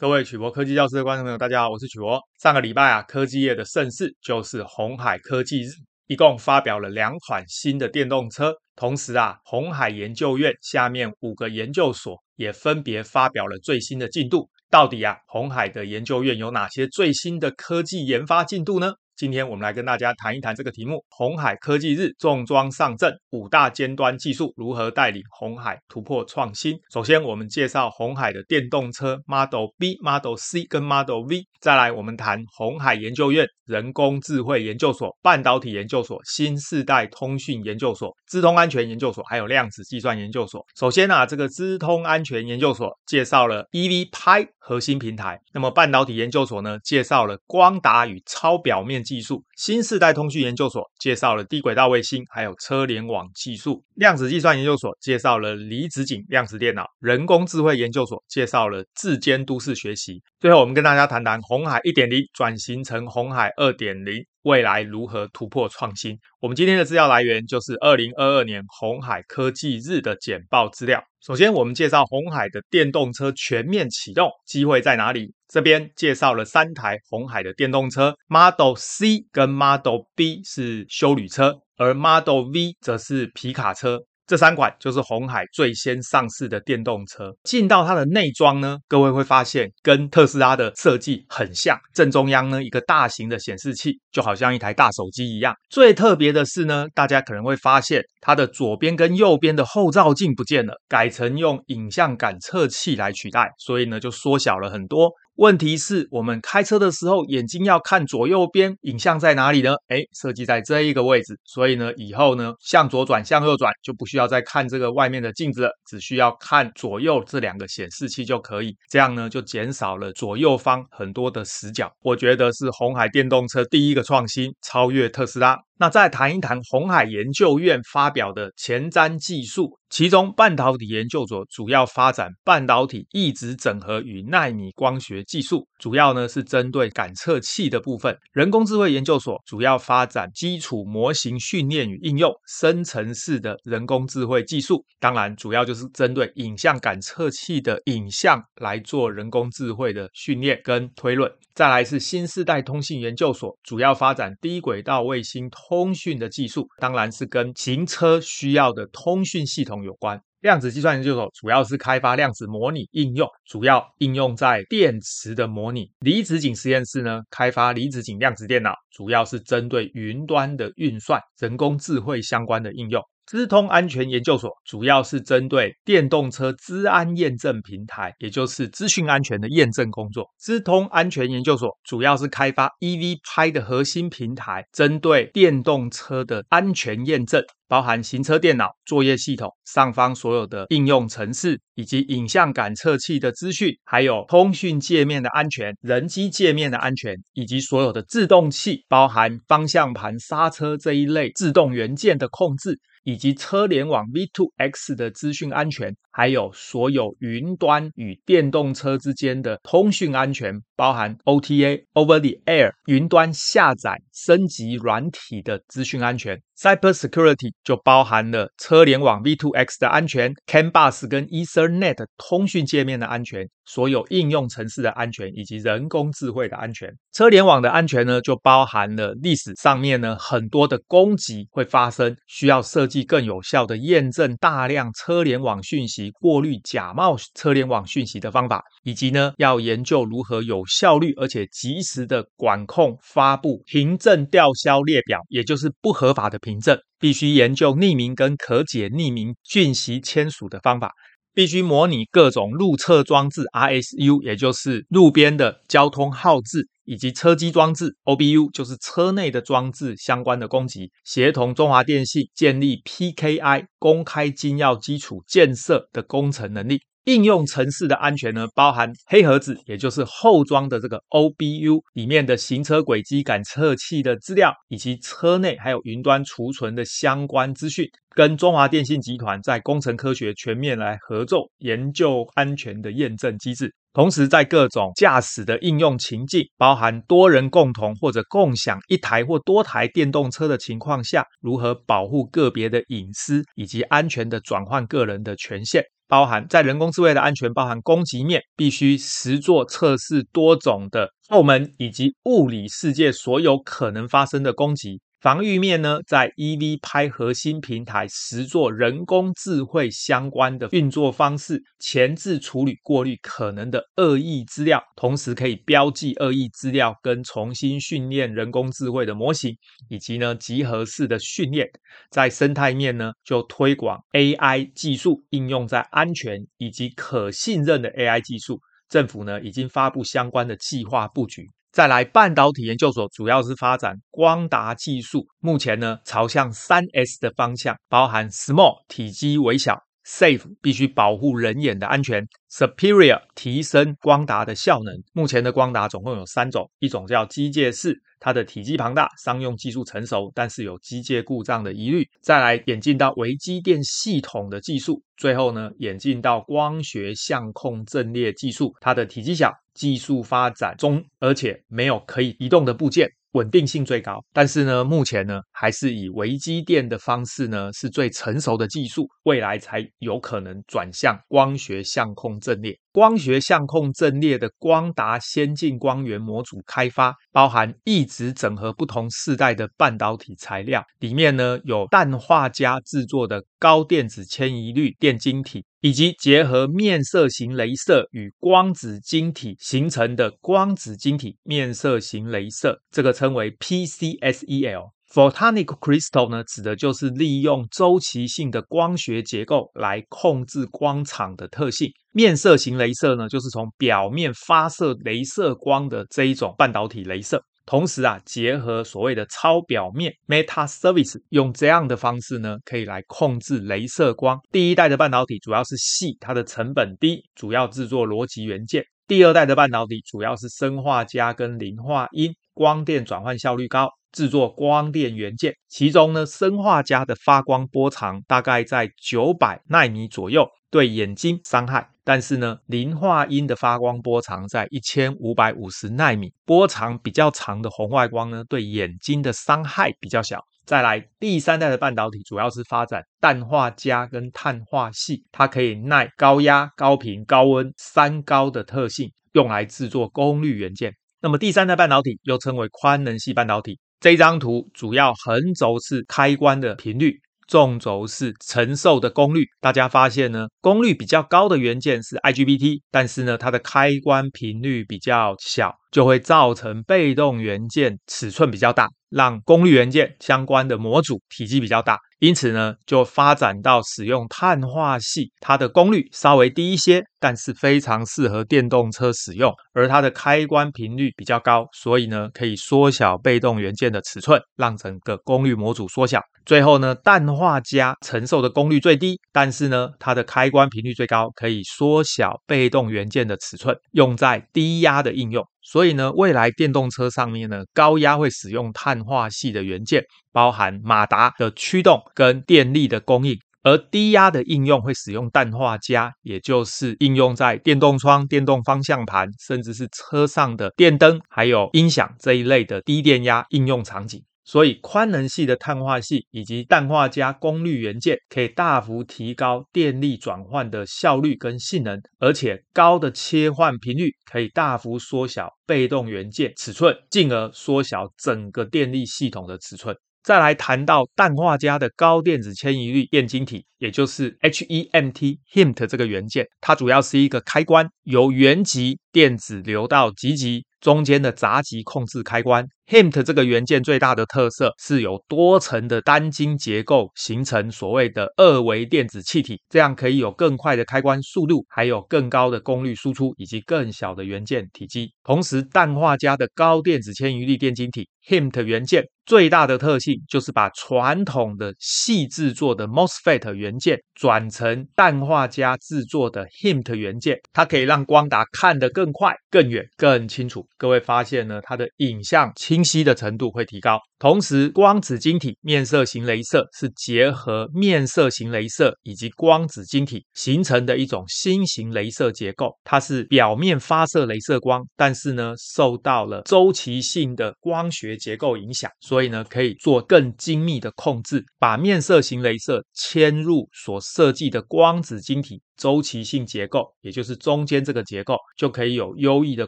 各位曲博科技教室的观众朋友，大家好，我是曲博。上个礼拜啊，科技业的盛事就是红海科技日，一共发表了两款新的电动车。同时啊，红海研究院下面五个研究所也分别发表了最新的进度。到底啊，红海的研究院有哪些最新的科技研发进度呢？今天我们来跟大家谈一谈这个题目：鸿海科技日重装上阵，五大尖端技术如何带领鸿海突破创新？首先，我们介绍鸿海的电动车 Model B、Model C 跟 Model V。再来，我们谈鸿海研究院人工智慧研究所、半导体研究所、新世代通讯研究所、资通安全研究所，还有量子计算研究所。首先啊，这个资通安全研究所介绍了 EVPi 核心平台。那么半导体研究所呢，介绍了光达与超表面。技术，新世代通讯研究所介绍了低轨道卫星，还有车联网技术；量子计算研究所介绍了离子井量子电脑；人工智慧研究所介绍了自监都市学习。最后，我们跟大家谈谈红海一点零转型成红海二点零。未来如何突破创新？我们今天的资料来源就是二零二二年鸿海科技日的简报资料。首先，我们介绍鸿海的电动车全面启动，机会在哪里？这边介绍了三台鸿海的电动车，Model C 跟 Model B 是休旅车，而 Model V 则是皮卡车。这三款就是鸿海最先上市的电动车。进到它的内装呢，各位会发现跟特斯拉的设计很像。正中央呢，一个大型的显示器，就好像一台大手机一样。最特别的是呢，大家可能会发现它的左边跟右边的后照镜不见了，改成用影像感测器来取代，所以呢，就缩小了很多。问题是我们开车的时候，眼睛要看左右边，影像在哪里呢？诶，设计在这一个位置，所以呢，以后呢，向左转、向右转就不需要再看这个外面的镜子了，只需要看左右这两个显示器就可以。这样呢，就减少了左右方很多的死角。我觉得是红海电动车第一个创新，超越特斯拉。那再谈一谈红海研究院发表的前瞻技术，其中半导体研究所主要发展半导体异质整合与纳米光学技术，主要呢是针对感测器的部分；人工智慧研究所主要发展基础模型训练与应用，生成式的人工智慧技术，当然主要就是针对影像感测器的影像来做人工智慧的训练跟推论。再来是新世代通信研究所，主要发展低轨道卫星通讯的技术，当然是跟行车需要的通讯系统有关。量子计算研究所主要是开发量子模拟应用，主要应用在电池的模拟。离子阱实验室呢，开发离子阱量子电脑，主要是针对云端的运算、人工智慧相关的应用。资通安全研究所主要是针对电动车资安验证平台，也就是资讯安全的验证工作。资通安全研究所主要是开发 EVPi 的核心平台，针对电动车的安全验证，包含行车电脑、作业系统上方所有的应用程式，以及影像感测器的资讯，还有通讯界面的安全、人机界面的安全，以及所有的自动器，包含方向盘、刹车这一类自动元件的控制。以及车联网 V2X 的资讯安全，还有所有云端与电动车之间的通讯安全，包含 OTA Over the Air 云端下载升级软体的资讯安全。Cyber Security 就包含了车联网 V2X 的安全，CAN bus 跟 Ethernet 通讯界面的安全，所有应用程式的安全，以及人工智慧的安全。车联网的安全呢，就包含了历史上面呢很多的攻击会发生，需要设计更有效的验证大量车联网讯息，过滤假冒车联网讯息的方法，以及呢要研究如何有效率而且及时的管控发布凭证吊销列表，也就是不合法的凭。证必须研究匿名跟可解匿名讯息签署的方法，必须模拟各种路测装置 RSU，也就是路边的交通号志，以及车机装置 OBU，就是车内的装置相关的攻击，协同中华电信建立 PKI 公开金钥基础建设的工程能力。应用程式的安全呢，包含黑盒子，也就是后装的这个 OBU 里面的行车轨迹感测器的资料，以及车内还有云端储存的相关资讯，跟中华电信集团在工程科学全面来合作研究安全的验证机制。同时，在各种驾驶的应用情境，包含多人共同或者共享一台或多台电动车的情况下，如何保护个别的隐私以及安全的转换个人的权限。包含在人工智慧的安全，包含攻击面，必须实做测试多种的后门以及物理世界所有可能发生的攻击。防御面呢，在 E V 拍核心平台实作人工智慧相关的运作方式，前置处理过滤可能的恶意资料，同时可以标记恶意资料跟重新训练人工智慧的模型，以及呢集合式的训练。在生态面呢，就推广 AI 技术应用在安全以及可信任的 AI 技术。政府呢已经发布相关的计划布局。再来，半导体研究所主要是发展光达技术，目前呢朝向三 S 的方向，包含 Small 体积微小，Safe 必须保护人眼的安全，Superior 提升光达的效能。目前的光达总共有三种，一种叫机械式。它的体积庞大，商用技术成熟，但是有机械故障的疑虑。再来演进到微机电系统的技术，最后呢演进到光学相控阵列技术。它的体积小，技术发展中，而且没有可以移动的部件。稳定性最高，但是呢，目前呢还是以微机电的方式呢是最成熟的技术，未来才有可能转向光学相控阵列。光学相控阵列的光达先进光源模组开发，包含一直整合不同世代的半导体材料，里面呢有氮化镓制作的高电子迁移率电晶体。以及结合面色型镭射与光子晶体形成的光子晶体面色型镭射，这个称为 PCSEL。Photonic crystal 呢，指的就是利用周期性的光学结构来控制光场的特性。面色型镭射呢，就是从表面发射镭射光的这一种半导体镭射。同时啊，结合所谓的超表面 Meta Service，用这样的方式呢，可以来控制雷射光。第一代的半导体主要是矽，它的成本低，主要制作逻辑元件。第二代的半导体主要是砷化镓跟磷化銦，光电转换效率高，制作光电元件。其中呢，砷化镓的发光波长大概在九百奈米左右。对眼睛伤害，但是呢，磷化铟的发光波长在一千五百五十纳米，波长比较长的红外光呢，对眼睛的伤害比较小。再来，第三代的半导体主要是发展氮化镓跟碳化矽，它可以耐高压、高频、高温三高的特性，用来制作功率元件。那么第三代半导体又称为宽能系半导体。这张图主要横轴是开关的频率。纵轴是承受的功率，大家发现呢，功率比较高的元件是 IGBT，但是呢，它的开关频率比较小，就会造成被动元件尺寸比较大，让功率元件相关的模组体积比较大。因此呢，就发展到使用碳化系，它的功率稍微低一些，但是非常适合电动车使用。而它的开关频率比较高，所以呢，可以缩小被动元件的尺寸，让整个功率模组缩小。最后呢，氮化镓承受的功率最低，但是呢，它的开关频率最高，可以缩小被动元件的尺寸，用在低压的应用。所以呢，未来电动车上面呢，高压会使用碳化系的元件，包含马达的驱动跟电力的供应；而低压的应用会使用氮化镓，也就是应用在电动窗、电动方向盘，甚至是车上的电灯，还有音响这一类的低电压应用场景。所以，宽能系的碳化系以及氮化镓功率元件可以大幅提高电力转换的效率跟性能，而且高的切换频率可以大幅缩小被动元件尺寸，进而缩小整个电力系统的尺寸。再来谈到氮化镓的高电子迁移率电晶体，也就是 HEMT HEMT 这个元件，它主要是一个开关，由原极电子流到极极中间的闸极控制开关。HEMT 这个元件最大的特色是有多层的单晶结构，形成所谓的二维电子气体，这样可以有更快的开关速度，还有更高的功率输出，以及更小的元件体积。同时，氮化镓的高电子迁移率电晶体 HEMT 元件最大的特性就是把传统的细制作的 MOSFET 元件转成氮化镓制作的 HEMT 元件，它可以让光达看得更更快、更远、更清楚。各位发现呢，它的影像清。晰的程度会提高，同时光子晶体面色型镭射是结合面色型镭射以及光子晶体形成的一种新型镭射结构。它是表面发射镭射光，但是呢受到了周期性的光学结构影响，所以呢可以做更精密的控制，把面色型镭射嵌入所设计的光子晶体。周期性结构，也就是中间这个结构，就可以有优异的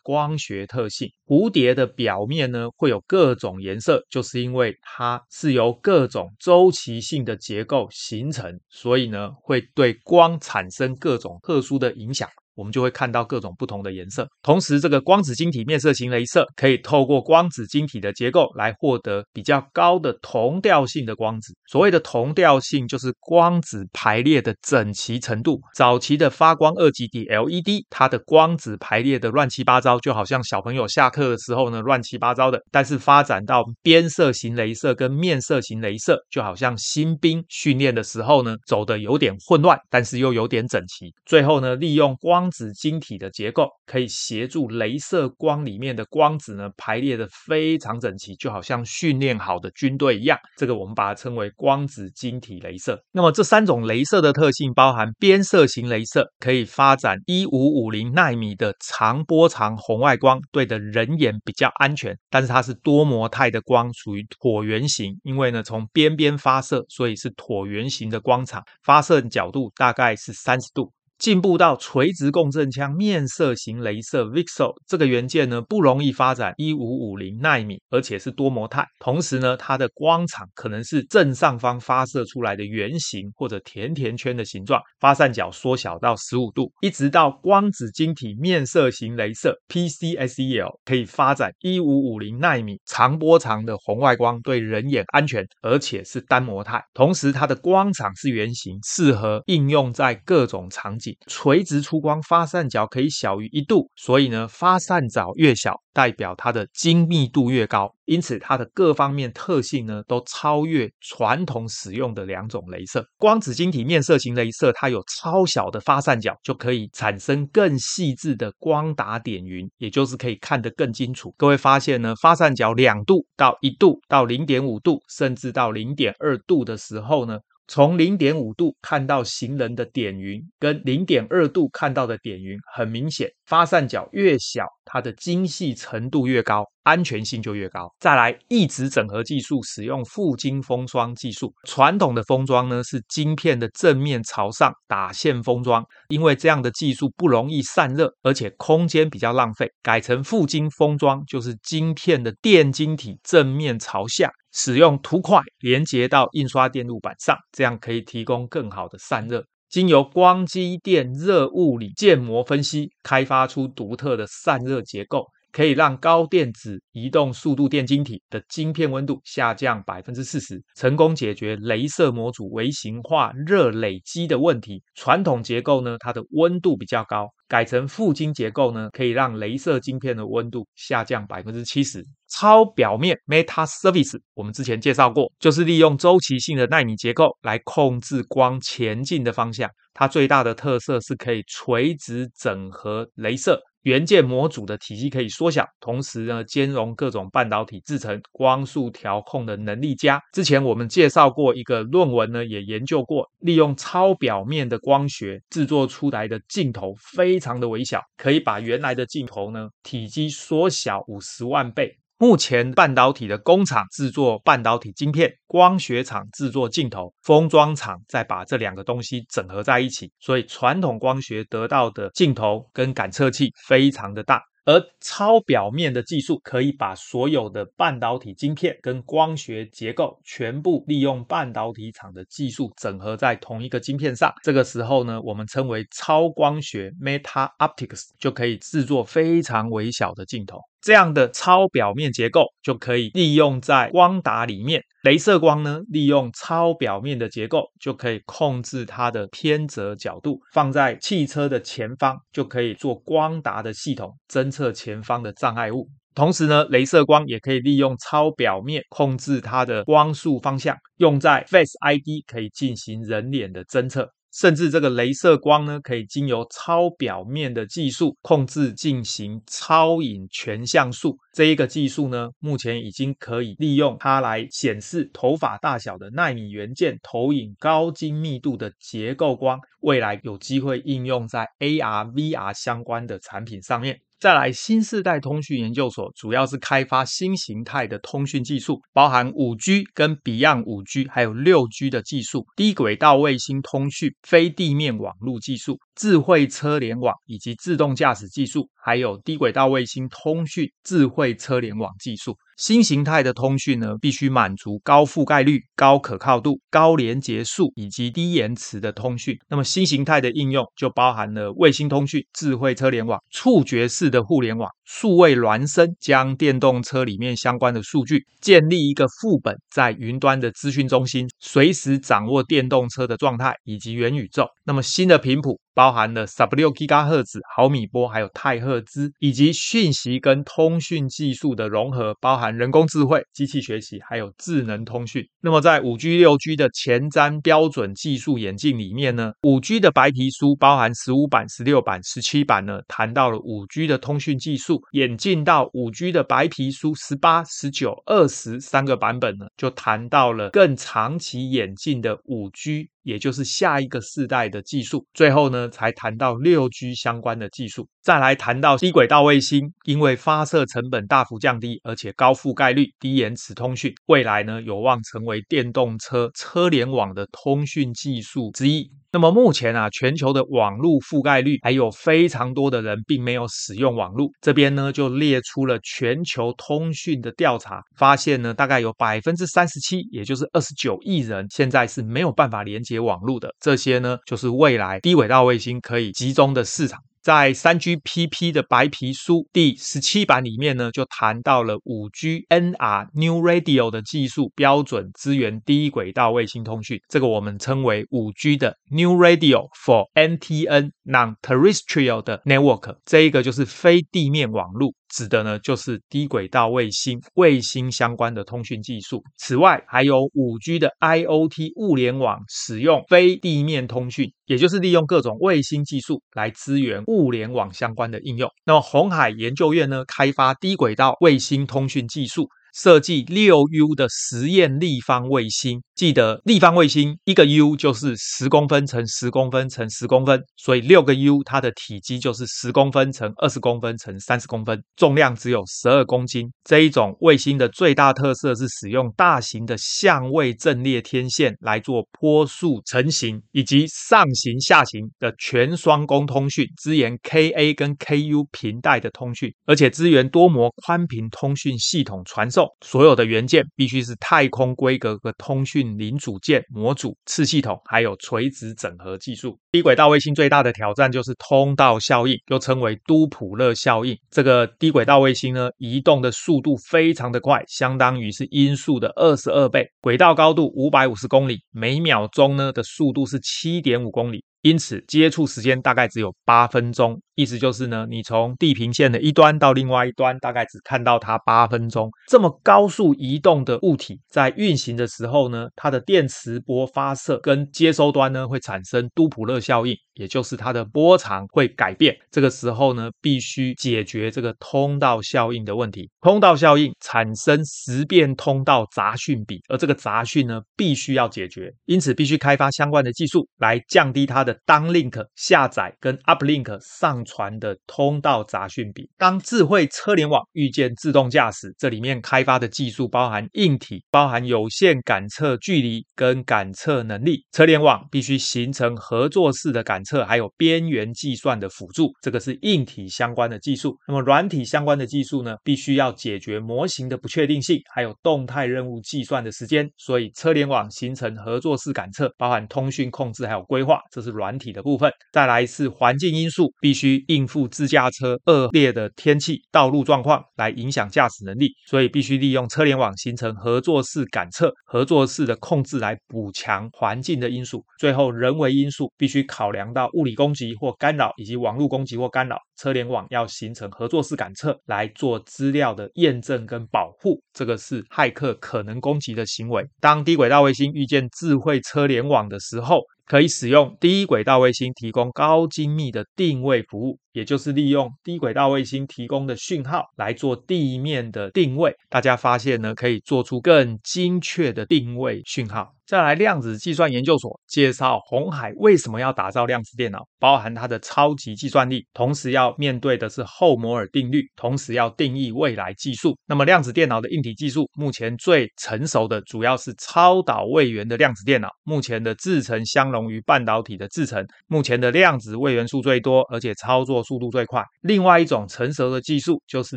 光学特性。蝴蝶的表面呢，会有各种颜色，就是因为它是由各种周期性的结构形成，所以呢，会对光产生各种特殊的影响。我们就会看到各种不同的颜色。同时，这个光子晶体面色型镭射可以透过光子晶体的结构来获得比较高的同调性的光子。所谓的同调性，就是光子排列的整齐程度。早期的发光二极体 LED，它的光子排列的乱七八糟，就好像小朋友下课的时候呢，乱七八糟的。但是发展到边色型镭射跟面色型镭射，就好像新兵训练的时候呢，走的有点混乱，但是又有点整齐。最后呢，利用光子晶体的结构可以协助镭射光里面的光子呢，排列得非常整齐，就好像训练好的军队一样。这个我们把它称为光子晶体镭射。那么这三种镭射的特性包含边色型镭射，可以发展一五五零纳米的长波长红外光，对的人眼比较安全。但是它是多模态的光，属于椭圆形，因为呢从边边发射，所以是椭圆形的光场，发射角度大概是三十度。进步到垂直共振腔面色型镭射 VCSEL 这个元件呢，不容易发展一五五零纳米，而且是多模态。同时呢，它的光场可能是正上方发射出来的圆形或者甜甜圈的形状，发散角缩小到十五度，一直到光子晶体面色型镭射 PCSEL 可以发展一五五零纳米长波长的红外光，对人眼安全，而且是单模态。同时，它的光场是圆形，适合应用在各种场景。垂直出光发散角可以小于一度，所以呢，发散角越小，代表它的精密度越高，因此它的各方面特性呢，都超越传统使用的两种雷射。光子晶体面色型雷射，它有超小的发散角，就可以产生更细致的光打点云，也就是可以看得更清楚。各位发现呢，发散角两度到一度到零点五度，甚至到零点二度的时候呢，从零点五度看到行人的点云，跟零点二度看到的点云，很明显，发散角越小，它的精细程度越高，安全性就越高。再来，异质整合技术使用负晶封装技术。传统的封装呢，是晶片的正面朝上打线封装，因为这样的技术不容易散热，而且空间比较浪费。改成负晶封装，就是晶片的电晶体正面朝下。使用凸块连接到印刷电路板上，这样可以提供更好的散热。经由光机电热物理建模分析，开发出独特的散热结构。可以让高电子移动速度电晶体的晶片温度下降百分之四十，成功解决雷射模组微型化热累积的问题。传统结构呢，它的温度比较高，改成负晶结构呢，可以让雷射晶片的温度下降百分之七十。超表面 Meta Surface，我们之前介绍过，就是利用周期性的纳米结构来控制光前进的方向。它最大的特色是可以垂直整合雷射。元件模组的体积可以缩小，同时呢，兼容各种半导体制成，光速调控的能力加。之前我们介绍过一个论文呢，也研究过，利用超表面的光学制作出来的镜头非常的微小，可以把原来的镜头呢体积缩小五十万倍。目前半导体的工厂制作半导体晶片，光学厂制作镜头，封装厂再把这两个东西整合在一起，所以传统光学得到的镜头跟感测器非常的大。而超表面的技术可以把所有的半导体晶片跟光学结构全部利用半导体厂的技术整合在同一个晶片上。这个时候呢，我们称为超光学 （Meta Optics），就可以制作非常微小的镜头。这样的超表面结构就可以利用在光达里面，雷射光呢，利用超表面的结构就可以控制它的偏折角度，放在汽车的前方就可以做光达的系统，侦测前方的障碍物。同时呢，雷射光也可以利用超表面控制它的光束方向，用在 Face ID 可以进行人脸的侦测。甚至这个镭射光呢，可以经由超表面的技术控制进行超影全像素。这一个技术呢，目前已经可以利用它来显示头发大小的纳米元件投影高精密度的结构光。未来有机会应用在 AR、VR 相关的产品上面。再来，新世代通讯研究所主要是开发新形态的通讯技术，包含五 G 跟 Beyond 五 G，还有六 G 的技术，低轨道卫星通讯、非地面网络技术，智慧车联网以及自动驾驶技术，还有低轨道卫星通讯、智慧车联网技术。新形态的通讯呢，必须满足高覆盖率、高可靠度、高连接数以及低延迟的通讯。那么新形态的应用就包含了卫星通讯、智慧车联网、触觉式的互联网、数位孪生，将电动车里面相关的数据建立一个副本，在云端的资讯中心，随时掌握电动车的状态以及元宇宙。那么新的频谱包含了十六吉赫兹、毫米波，还有太赫兹，以及讯息跟通讯技术的融合，包含人工智慧、机器学习，还有智能通讯。那么在五 G、六 G 的前瞻标准技术眼镜里面呢，五 G 的白皮书包含十五版、十六版、十七版呢，谈到了五 G 的通讯技术演进到五 G 的白皮书十八、十九、二十三个版本呢，就谈到了更长期演进的五 G。也就是下一个世代的技术，最后呢才谈到六 G 相关的技术，再来谈到低轨道卫星，因为发射成本大幅降低，而且高覆盖率、低延迟通讯，未来呢有望成为电动车车联网的通讯技术之一。那么目前啊，全球的网络覆盖率还有非常多的人并没有使用网络。这边呢就列出了全球通讯的调查，发现呢大概有百分之三十七，也就是二十九亿人现在是没有办法连接接网络的。这些呢就是未来低轨道卫星可以集中的市场。在三 GPP 的白皮书第十七版里面呢，就谈到了五 G NR New Radio 的技术标准，支援低轨道卫星通讯。这个我们称为五 G 的 New Radio for NTN Non-Terrestrial 的 Network，这一个就是非地面网络。指的呢就是低轨道卫星、卫星相关的通讯技术。此外，还有五 G 的 IoT 物联网，使用非地面通讯，也就是利用各种卫星技术来支援物联网相关的应用。那么，红海研究院呢，开发低轨道卫星通讯技术。设计六 U 的实验立方卫星，记得立方卫星一个 U 就是十公分乘十公分乘十公分，所以六个 U 它的体积就是十公分乘二十公分乘三十公分，重量只有十二公斤。这一种卫星的最大特色是使用大型的相位阵列天线来做波束成型，以及上行下行的全双工通讯，支援 Ka 跟 Ku 频带的通讯，而且支援多模宽频通讯系统传送。所有的元件必须是太空规格的通讯零组件、模组、次系统，还有垂直整合技术。低轨道卫星最大的挑战就是通道效应，又称为都普勒效应。这个低轨道卫星呢，移动的速度非常的快，相当于是音速的二十二倍。轨道高度五百五十公里，每秒钟呢的速度是七点五公里。因此，接触时间大概只有八分钟，意思就是呢，你从地平线的一端到另外一端，大概只看到它八分钟。这么高速移动的物体，在运行的时候呢，它的电磁波发射跟接收端呢，会产生都普勒效应。也就是它的波长会改变，这个时候呢，必须解决这个通道效应的问题。通道效应产生时变通道杂讯比，而这个杂讯呢，必须要解决，因此必须开发相关的技术来降低它的 downlink 下载跟 uplink 上传的通道杂讯比。当智慧车联网遇见自动驾驶，这里面开发的技术包含硬体，包含有线感测距离跟感测能力。车联网必须形成合作式的感。测还有边缘计算的辅助，这个是硬体相关的技术。那么软体相关的技术呢，必须要解决模型的不确定性，还有动态任务计算的时间。所以车联网形成合作式感测，包含通讯控制还有规划，这是软体的部分。再来是环境因素，必须应付自驾车恶劣的天气、道路状况来影响驾驶能力，所以必须利用车联网形成合作式感测、合作式的控制来补强环境的因素。最后人为因素必须考量。到物理攻击或干扰，以及网络攻击或干扰，车联网要形成合作式感测来做资料的验证跟保护，这个是骇客可能攻击的行为。当低轨道卫星遇见智慧车联网的时候，可以使用低轨道卫星提供高精密的定位服务，也就是利用低轨道卫星提供的讯号来做地面的定位。大家发现呢，可以做出更精确的定位讯号。再来，量子计算研究所介绍红海为什么要打造量子电脑，包含它的超级计算力，同时要面对的是后摩尔定律，同时要定义未来技术。那么，量子电脑的硬体技术目前最成熟的主要是超导位元的量子电脑，目前的制程相容于半导体的制程，目前的量子位元数最多，而且操作速度最快。另外一种成熟的技术就是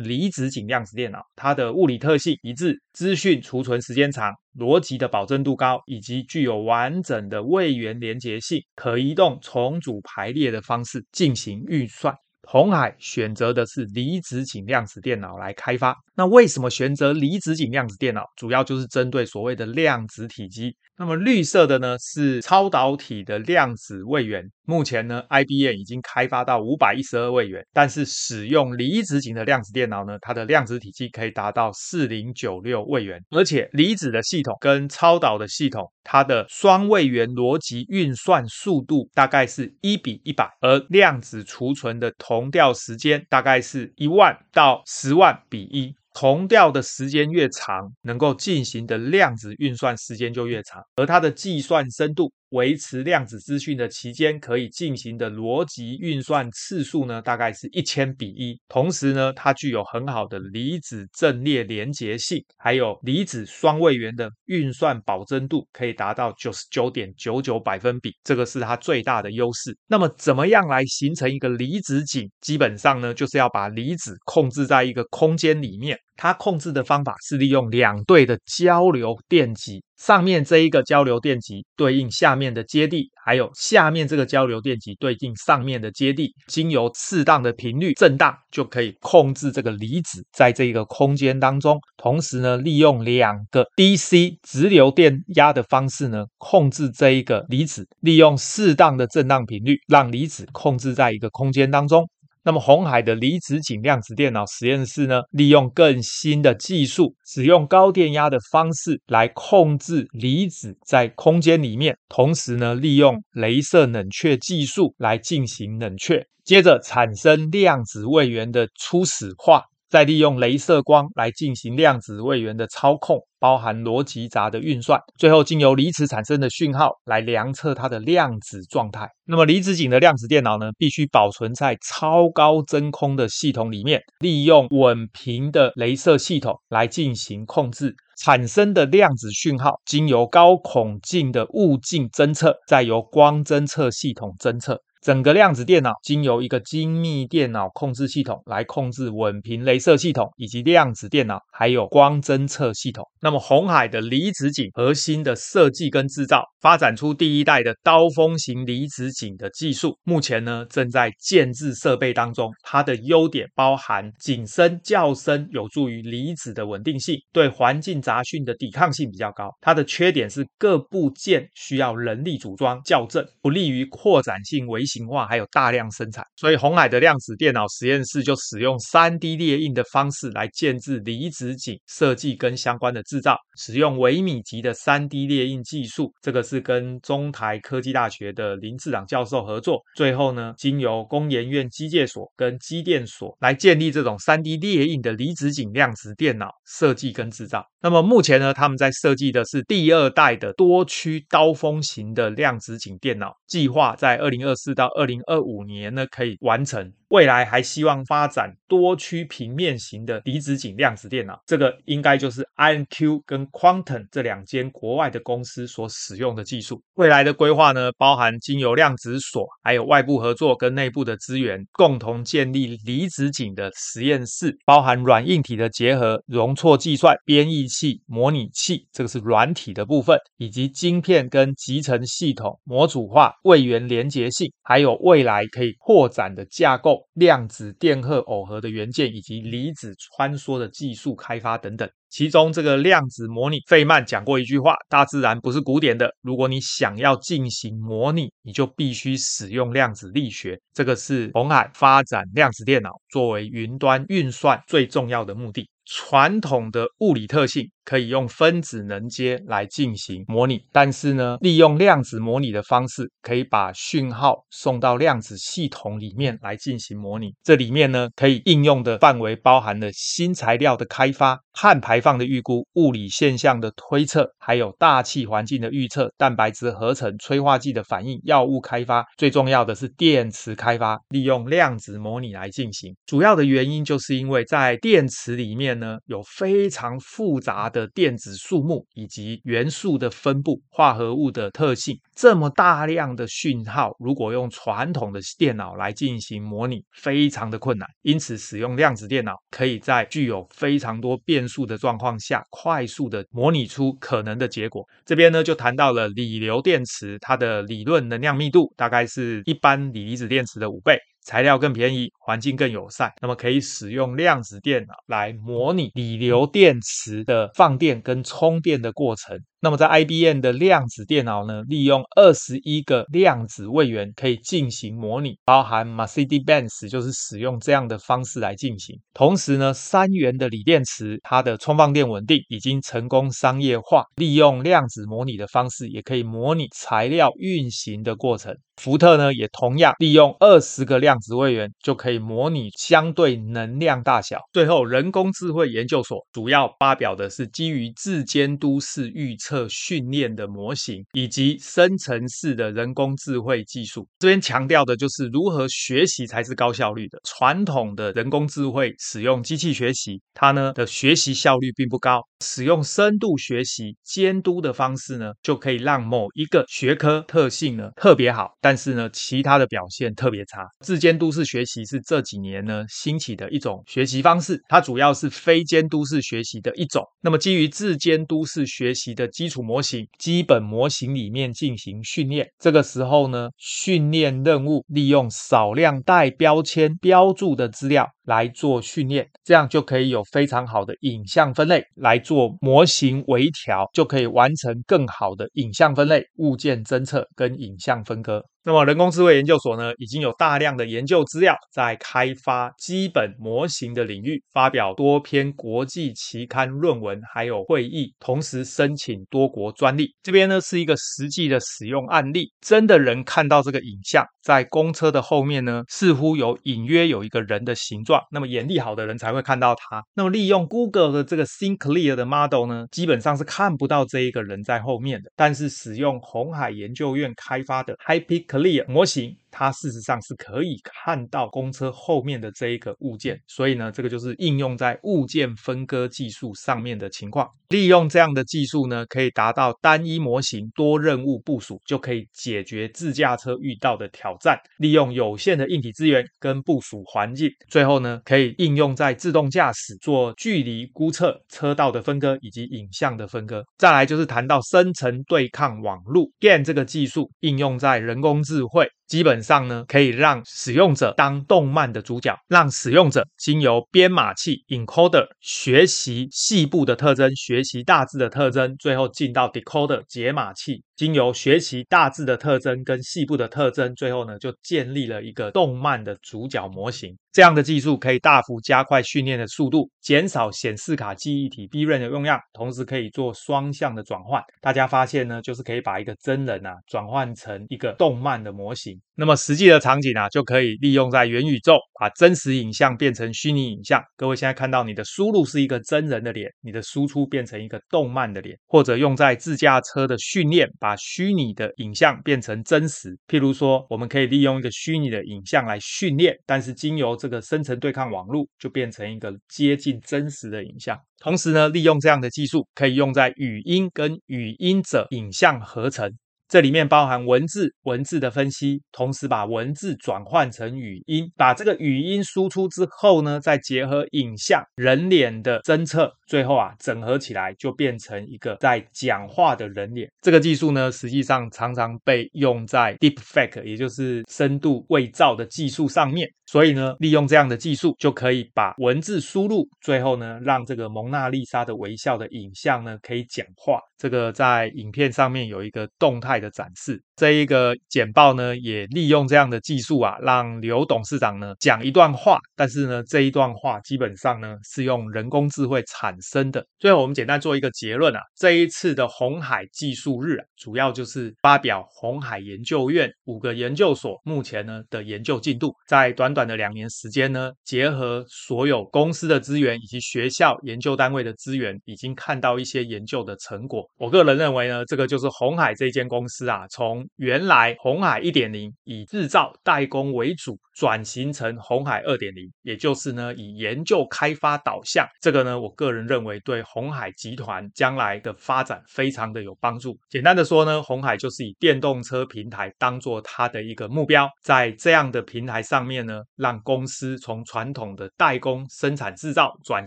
离子阱量子电脑，它的物理特性一致，资讯储存时间长。逻辑的保证度高，以及具有完整的位元连接性，可移动重组排列的方式进行运算。红海选择的是离子阱量子电脑来开发。那为什么选择离子阱量子电脑？主要就是针对所谓的量子体积。那么绿色的呢，是超导体的量子位元。目前呢，IBM 已经开发到五百一十二位元，但是使用离子阱的量子电脑呢，它的量子体积可以达到四零九六位元，而且离子的系统跟超导的系统，它的双位元逻辑运算速度大概是一比一百，而量子储存的同同调时间大概是一万到十万比一。同调的时间越长，能够进行的量子运算时间就越长，而它的计算深度。维持量子资讯的期间可以进行的逻辑运算次数呢，大概是一千比一。同时呢，它具有很好的离子阵列连结性，还有离子双位元的运算保真度可以达到九十九点九九百分比，这个是它最大的优势。那么，怎么样来形成一个离子阱？基本上呢，就是要把离子控制在一个空间里面。它控制的方法是利用两对的交流电极。上面这一个交流电极对应下面的接地，还有下面这个交流电极对应上面的接地，经由适当的频率震荡，就可以控制这个离子在这个空间当中。同时呢，利用两个 DC 直流电压的方式呢，控制这一个离子，利用适当的震荡频率，让离子控制在一个空间当中。那么，红海的离子阱量子电脑实验室呢，利用更新的技术，使用高电压的方式来控制离子在空间里面，同时呢，利用镭射冷却技术来进行冷却，接着产生量子位元的初始化。再利用雷射光来进行量子位元的操控，包含逻辑闸的运算，最后经由离子产生的讯号来量测它的量子状态。那么离子阱的量子电脑呢，必须保存在超高真空的系统里面，利用稳频的雷射系统来进行控制，产生的量子讯号经由高孔径的物镜侦测，再由光侦测系统侦测。整个量子电脑经由一个精密电脑控制系统来控制稳频镭射系统以及量子电脑，还有光侦测系统。那么红海的离子阱核心的设计跟制造，发展出第一代的刀锋型离子阱的技术，目前呢正在建置设备当中。它的优点包含井深较深，有助于离子的稳定性，对环境杂讯的抵抗性比较高。它的缺点是各部件需要人力组装校正，不利于扩展性微型。型化还有大量生产，所以红海的量子电脑实验室就使用 3D 列印的方式来建置离子阱设计跟相关的制造，使用微米级的 3D 列印技术，这个是跟中台科技大学的林志朗教授合作。最后呢，经由工研院机械所跟机电所来建立这种 3D 列印的离子阱量子电脑设计跟制造。那么目前呢，他们在设计的是第二代的多区刀锋型的量子阱电脑，计划在2024到二零二五年呢，可以完成。未来还希望发展多区平面型的离子阱量子电脑，这个应该就是 INQ 跟 Quantum 这两间国外的公司所使用的技术。未来的规划呢，包含经由量子所，还有外部合作跟内部的资源，共同建立离子阱的实验室，包含软硬体的结合、容错计算、编译器、模拟器，这个是软体的部分，以及晶片跟集成系统模组化、位元连结性，还有未来可以扩展的架构。量子电荷耦合的元件以及离子穿梭的技术开发等等。其中这个量子模拟，费曼讲过一句话：大自然不是古典的，如果你想要进行模拟，你就必须使用量子力学。这个是红海发展量子电脑作为云端运算最重要的目的。传统的物理特性可以用分子能阶来进行模拟，但是呢，利用量子模拟的方式，可以把讯号送到量子系统里面来进行模拟。这里面呢，可以应用的范围包含了新材料的开发、碳排放的预估、物理现象的推测，还有大气环境的预测、蛋白质合成、催化剂的反应、药物开发，最重要的是电池开发，利用量子模拟来进行。主要的原因就是因为在电池里面。呢，有非常复杂的电子数目以及元素的分布、化合物的特性，这么大量的讯号，如果用传统的电脑来进行模拟，非常的困难。因此，使用量子电脑可以在具有非常多变数的状况下，快速的模拟出可能的结果。这边呢，就谈到了锂流电池，它的理论能量密度大概是一般锂离子电池的五倍。材料更便宜，环境更友善，那么可以使用量子电脑来模拟锂流电池的放电跟充电的过程。那么在 IBM 的量子电脑呢，利用二十一个量子位元可以进行模拟，包含 Mercedes-Benz 就是使用这样的方式来进行。同时呢，三元的锂电池它的充放电稳定已经成功商业化，利用量子模拟的方式也可以模拟材料运行的过程。福特呢也同样利用二十个量子位元就可以模拟相对能量大小。最后，人工智慧研究所主要发表的是基于自监督式预测。训练的模型以及生成式的人工智慧技术，这边强调的就是如何学习才是高效率的。传统的人工智慧使用机器学习，它呢的学习效率并不高。使用深度学习监督的方式呢，就可以让某一个学科特性呢特别好，但是呢其他的表现特别差。自监督式学习是这几年呢兴起的一种学习方式，它主要是非监督式学习的一种。那么基于自监督式学习的基础模型，基本模型里面进行训练，这个时候呢训练任务利用少量带标签标注的资料。来做训练，这样就可以有非常好的影像分类，来做模型微调，就可以完成更好的影像分类、物件侦测跟影像分割。那么人工智慧研究所呢，已经有大量的研究资料在开发基本模型的领域，发表多篇国际期刊论文，还有会议，同时申请多国专利。这边呢是一个实际的使用案例，真的人看到这个影像，在公车的后面呢，似乎有隐约有一个人的形状。那么眼力好的人才会看到它。那么利用 Google 的这个 SceneClear 的 model 呢，基本上是看不到这一个人在后面的。但是使用红海研究院开发的 HiPeak Clear 模型。它事实上是可以看到公车后面的这一个物件，所以呢，这个就是应用在物件分割技术上面的情况。利用这样的技术呢，可以达到单一模型多任务部署，就可以解决自驾车遇到的挑战。利用有限的硬体资源跟部署环境，最后呢，可以应用在自动驾驶做距离估测、车道的分割以及影像的分割。再来就是谈到深层对抗网络 GAN 这个技术应用在人工智慧。基本上呢，可以让使用者当动漫的主角，让使用者经由编码器 encoder 学习细部的特征，学习大致的特征，最后进到 decoder 解码器。经由学习大致的特征跟细部的特征，最后呢，就建立了一个动漫的主角模型。这样的技术可以大幅加快训练的速度，减少显示卡记忆体 DRAM 的用量，同时可以做双向的转换。大家发现呢，就是可以把一个真人啊转换成一个动漫的模型。那么实际的场景啊，就可以利用在元宇宙，把真实影像变成虚拟影像。各位现在看到你的输入是一个真人的脸，你的输出变成一个动漫的脸，或者用在自驾车的训练。把虚拟的影像变成真实，譬如说，我们可以利用一个虚拟的影像来训练，但是经由这个生成对抗网络，就变成一个接近真实的影像。同时呢，利用这样的技术，可以用在语音跟语音者影像合成。这里面包含文字、文字的分析，同时把文字转换成语音，把这个语音输出之后呢，再结合影像、人脸的侦测，最后啊整合起来就变成一个在讲话的人脸。这个技术呢，实际上常常被用在 Deepfake，也就是深度伪造的技术上面。所以呢，利用这样的技术，就可以把文字输入，最后呢，让这个蒙娜丽莎的微笑的影像呢，可以讲话。这个在影片上面有一个动态的展示。这一个简报呢，也利用这样的技术啊，让刘董事长呢讲一段话，但是呢，这一段话基本上呢是用人工智慧产生的。最后，我们简单做一个结论啊，这一次的红海技术日啊，主要就是发表红海研究院五个研究所目前呢的研究进度，在短短的两年时间呢，结合所有公司的资源以及学校研究单位的资源，已经看到一些研究的成果。我个人认为呢，这个就是红海这间公司啊，从原来鸿海一点零以制造代工为主，转型成鸿海二点零，也就是呢以研究开发导向。这个呢，我个人认为对鸿海集团将来的发展非常的有帮助。简单的说呢，红海就是以电动车平台当做它的一个目标，在这样的平台上面呢，让公司从传统的代工生产制造转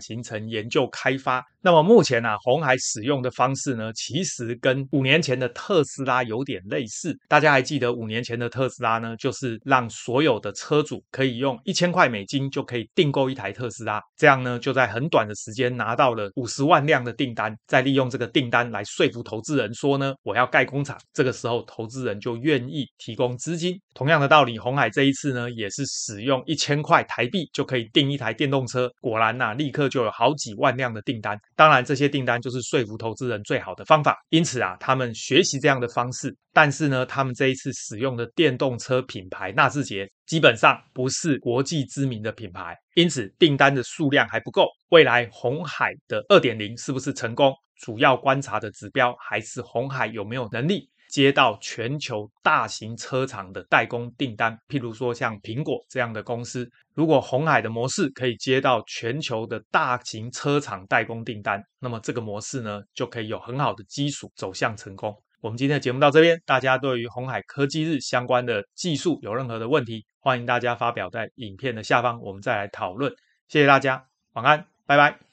型成研究开发。那么目前呢、啊，鸿海使用的方式呢，其实跟五年前的特斯拉有点类似。大家还记得五年前的特斯拉呢，就是让所有的车主可以用一千块美金就可以订购一台特斯拉，这样呢，就在很短的时间拿到了五十万辆的订单，再利用这个订单来说服投资人说呢，我要盖工厂。这个时候，投资人就愿意提供资金。同样的道理，红海这一次呢，也是使用一千块台币就可以订一台电动车，果然呐、啊，立刻就有好几万辆的订单。当然，这些订单就是说服投资人最好的方法。因此啊，他们学习这样的方式，但是呢，他们这一次使用的电动车品牌纳智捷，基本上不是国际知名的品牌，因此订单的数量还不够。未来红海的二点零是不是成功？主要观察的指标还是红海有没有能力。接到全球大型车厂的代工订单，譬如说像苹果这样的公司，如果红海的模式可以接到全球的大型车厂代工订单，那么这个模式呢，就可以有很好的基础走向成功。我们今天的节目到这边，大家对于红海科技日相关的技术有任何的问题，欢迎大家发表在影片的下方，我们再来讨论。谢谢大家，晚安，拜拜。